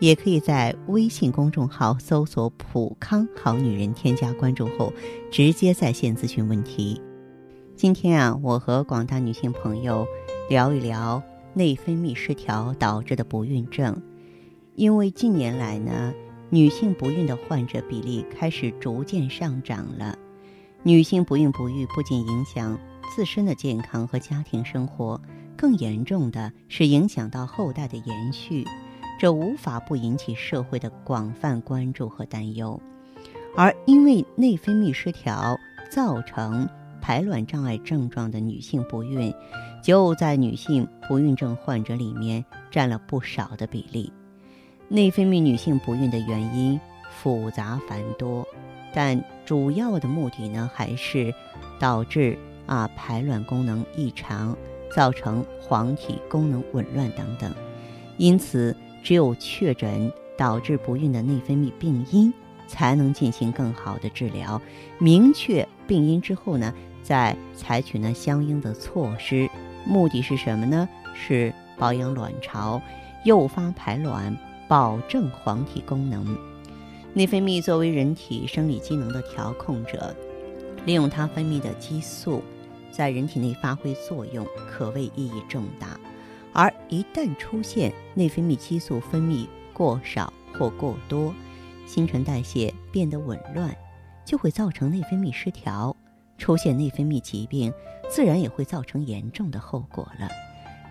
也可以在微信公众号搜索“普康好女人”，添加关注后，直接在线咨询问题。今天啊，我和广大女性朋友聊一聊内分泌失调导致的不孕症。因为近年来呢，女性不孕的患者比例开始逐渐上涨了。女性不孕不育不仅影响自身的健康和家庭生活，更严重的是影响到后代的延续。这无法不引起社会的广泛关注和担忧，而因为内分泌失调造成排卵障碍症状的女性不孕，就在女性不孕症患者里面占了不少的比例。内分泌女性不孕的原因复杂繁多，但主要的目的呢，还是导致啊排卵功能异常，造成黄体功能紊乱等等，因此。只有确诊导致不孕的内分泌病因，才能进行更好的治疗。明确病因之后呢，再采取呢相应的措施。目的是什么呢？是保养卵巢，诱发排卵，保证黄体功能。内分泌作为人体生理机能的调控者，利用它分泌的激素，在人体内发挥作用，可谓意义重大。而一旦出现内分泌激素分泌过少或过多，新陈代谢变得紊乱，就会造成内分泌失调，出现内分泌疾病，自然也会造成严重的后果了。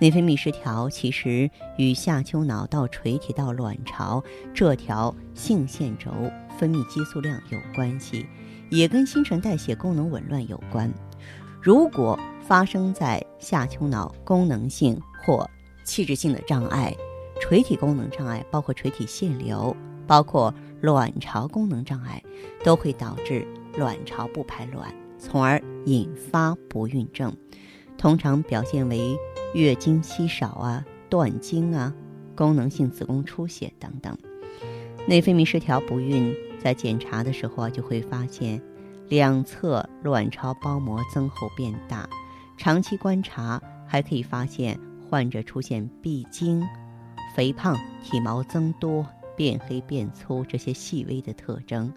内分泌失调其实与下丘脑到垂体到卵巢这条性腺轴分泌激素量有关系，也跟新陈代谢功能紊乱有关。如果发生在下丘脑功能性或器质性的障碍，垂体功能障碍，包括垂体腺瘤，包括卵巢功能障碍，都会导致卵巢不排卵，从而引发不孕症。通常表现为月经稀少啊、断经啊、功能性子宫出血等等。内分泌失调不孕，在检查的时候啊，就会发现两侧卵巢包膜增厚变大，长期观察还可以发现。患者出现闭经、肥胖、体毛增多、变黑变粗这些细微的特征，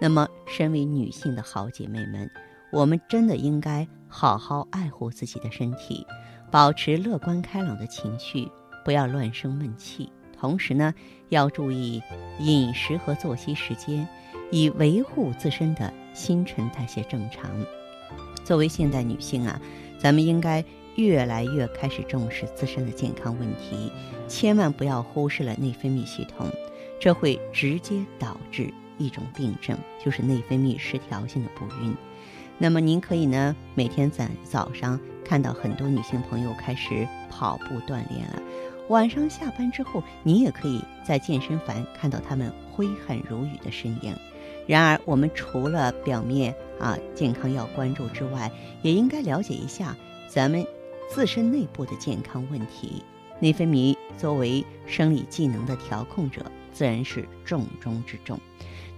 那么身为女性的好姐妹们，我们真的应该好好爱护自己的身体，保持乐观开朗的情绪，不要乱生闷气。同时呢，要注意饮食和作息时间，以维护自身的新陈代谢正常。作为现代女性啊，咱们应该。越来越开始重视自身的健康问题，千万不要忽视了内分泌系统，这会直接导致一种病症，就是内分泌失调性的不孕。那么您可以呢，每天在早上看到很多女性朋友开始跑步锻炼了，晚上下班之后，你也可以在健身房看到她们挥汗如雨的身影。然而，我们除了表面啊健康要关注之外，也应该了解一下咱们。自身内部的健康问题，内分泌作为生理机能的调控者，自然是重中之重。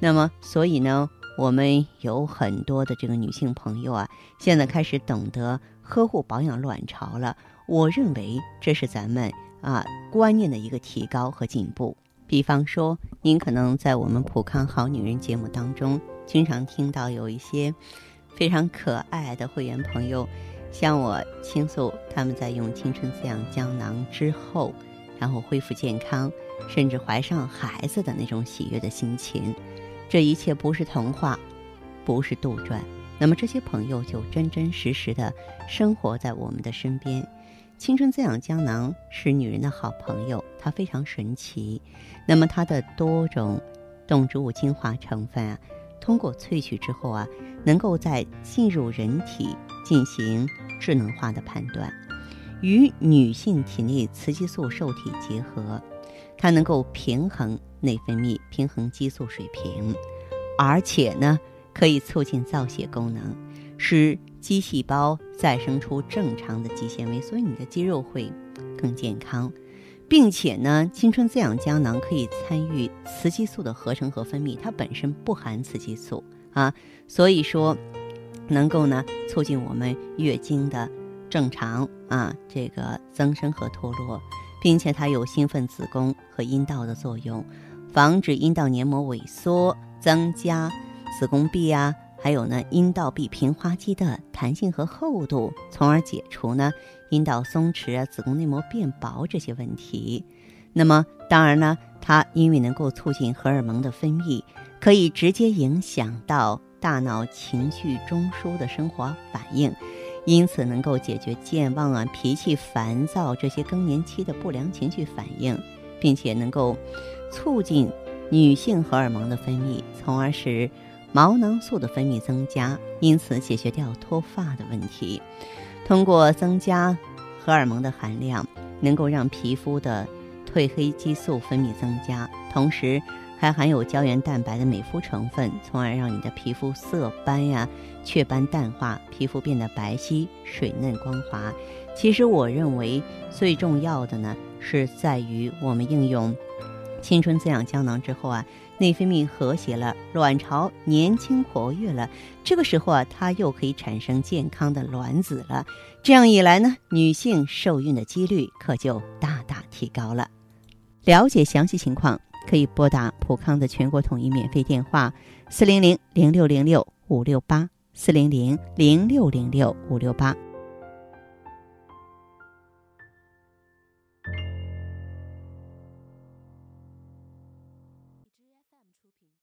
那么，所以呢，我们有很多的这个女性朋友啊，现在开始懂得呵护保养卵巢了。我认为这是咱们啊观念的一个提高和进步。比方说，您可能在我们普康好女人节目当中，经常听到有一些非常可爱的会员朋友。向我倾诉他们在用青春滋养胶囊之后，然后恢复健康，甚至怀上孩子的那种喜悦的心情。这一切不是童话，不是杜撰。那么这些朋友就真真实实的生活在我们的身边。青春滋养胶囊是女人的好朋友，它非常神奇。那么它的多种动植物精华成分啊，通过萃取之后啊，能够在进入人体。进行智能化的判断，与女性体内雌激素受体结合，它能够平衡内分泌、平衡激素水平，而且呢，可以促进造血功能，使肌细胞再生出正常的肌纤维，所以你的肌肉会更健康，并且呢，青春滋养胶囊可以参与雌激素的合成和分泌，它本身不含雌激素啊，所以说能够呢促进我们月经的正常啊这个增生和脱落，并且它有兴奋子宫和阴道的作用，防止阴道黏膜萎缩，增加子宫壁啊。还有呢，阴道壁平滑肌的弹性和厚度，从而解除呢阴道松弛啊、子宫内膜变薄这些问题。那么，当然呢，它因为能够促进荷尔蒙的分泌，可以直接影响到大脑情绪中枢的生活反应，因此能够解决健忘啊、脾气烦躁这些更年期的不良情绪反应，并且能够促进女性荷尔蒙的分泌，从而使。毛囊素的分泌增加，因此解决掉脱发的问题。通过增加荷尔蒙的含量，能够让皮肤的褪黑激素分泌增加，同时还含有胶原蛋白的美肤成分，从而让你的皮肤色斑呀、雀斑淡化，皮肤变得白皙、水嫩、光滑。其实我认为最重要的呢，是在于我们应用青春滋养胶囊之后啊。内分泌和谐了，卵巢年轻活跃了，这个时候啊，它又可以产生健康的卵子了。这样一来呢，女性受孕的几率可就大大提高了。了解详细情况，可以拨打普康的全国统一免费电话：四零零零六零六五六八四零零零六零六五六八。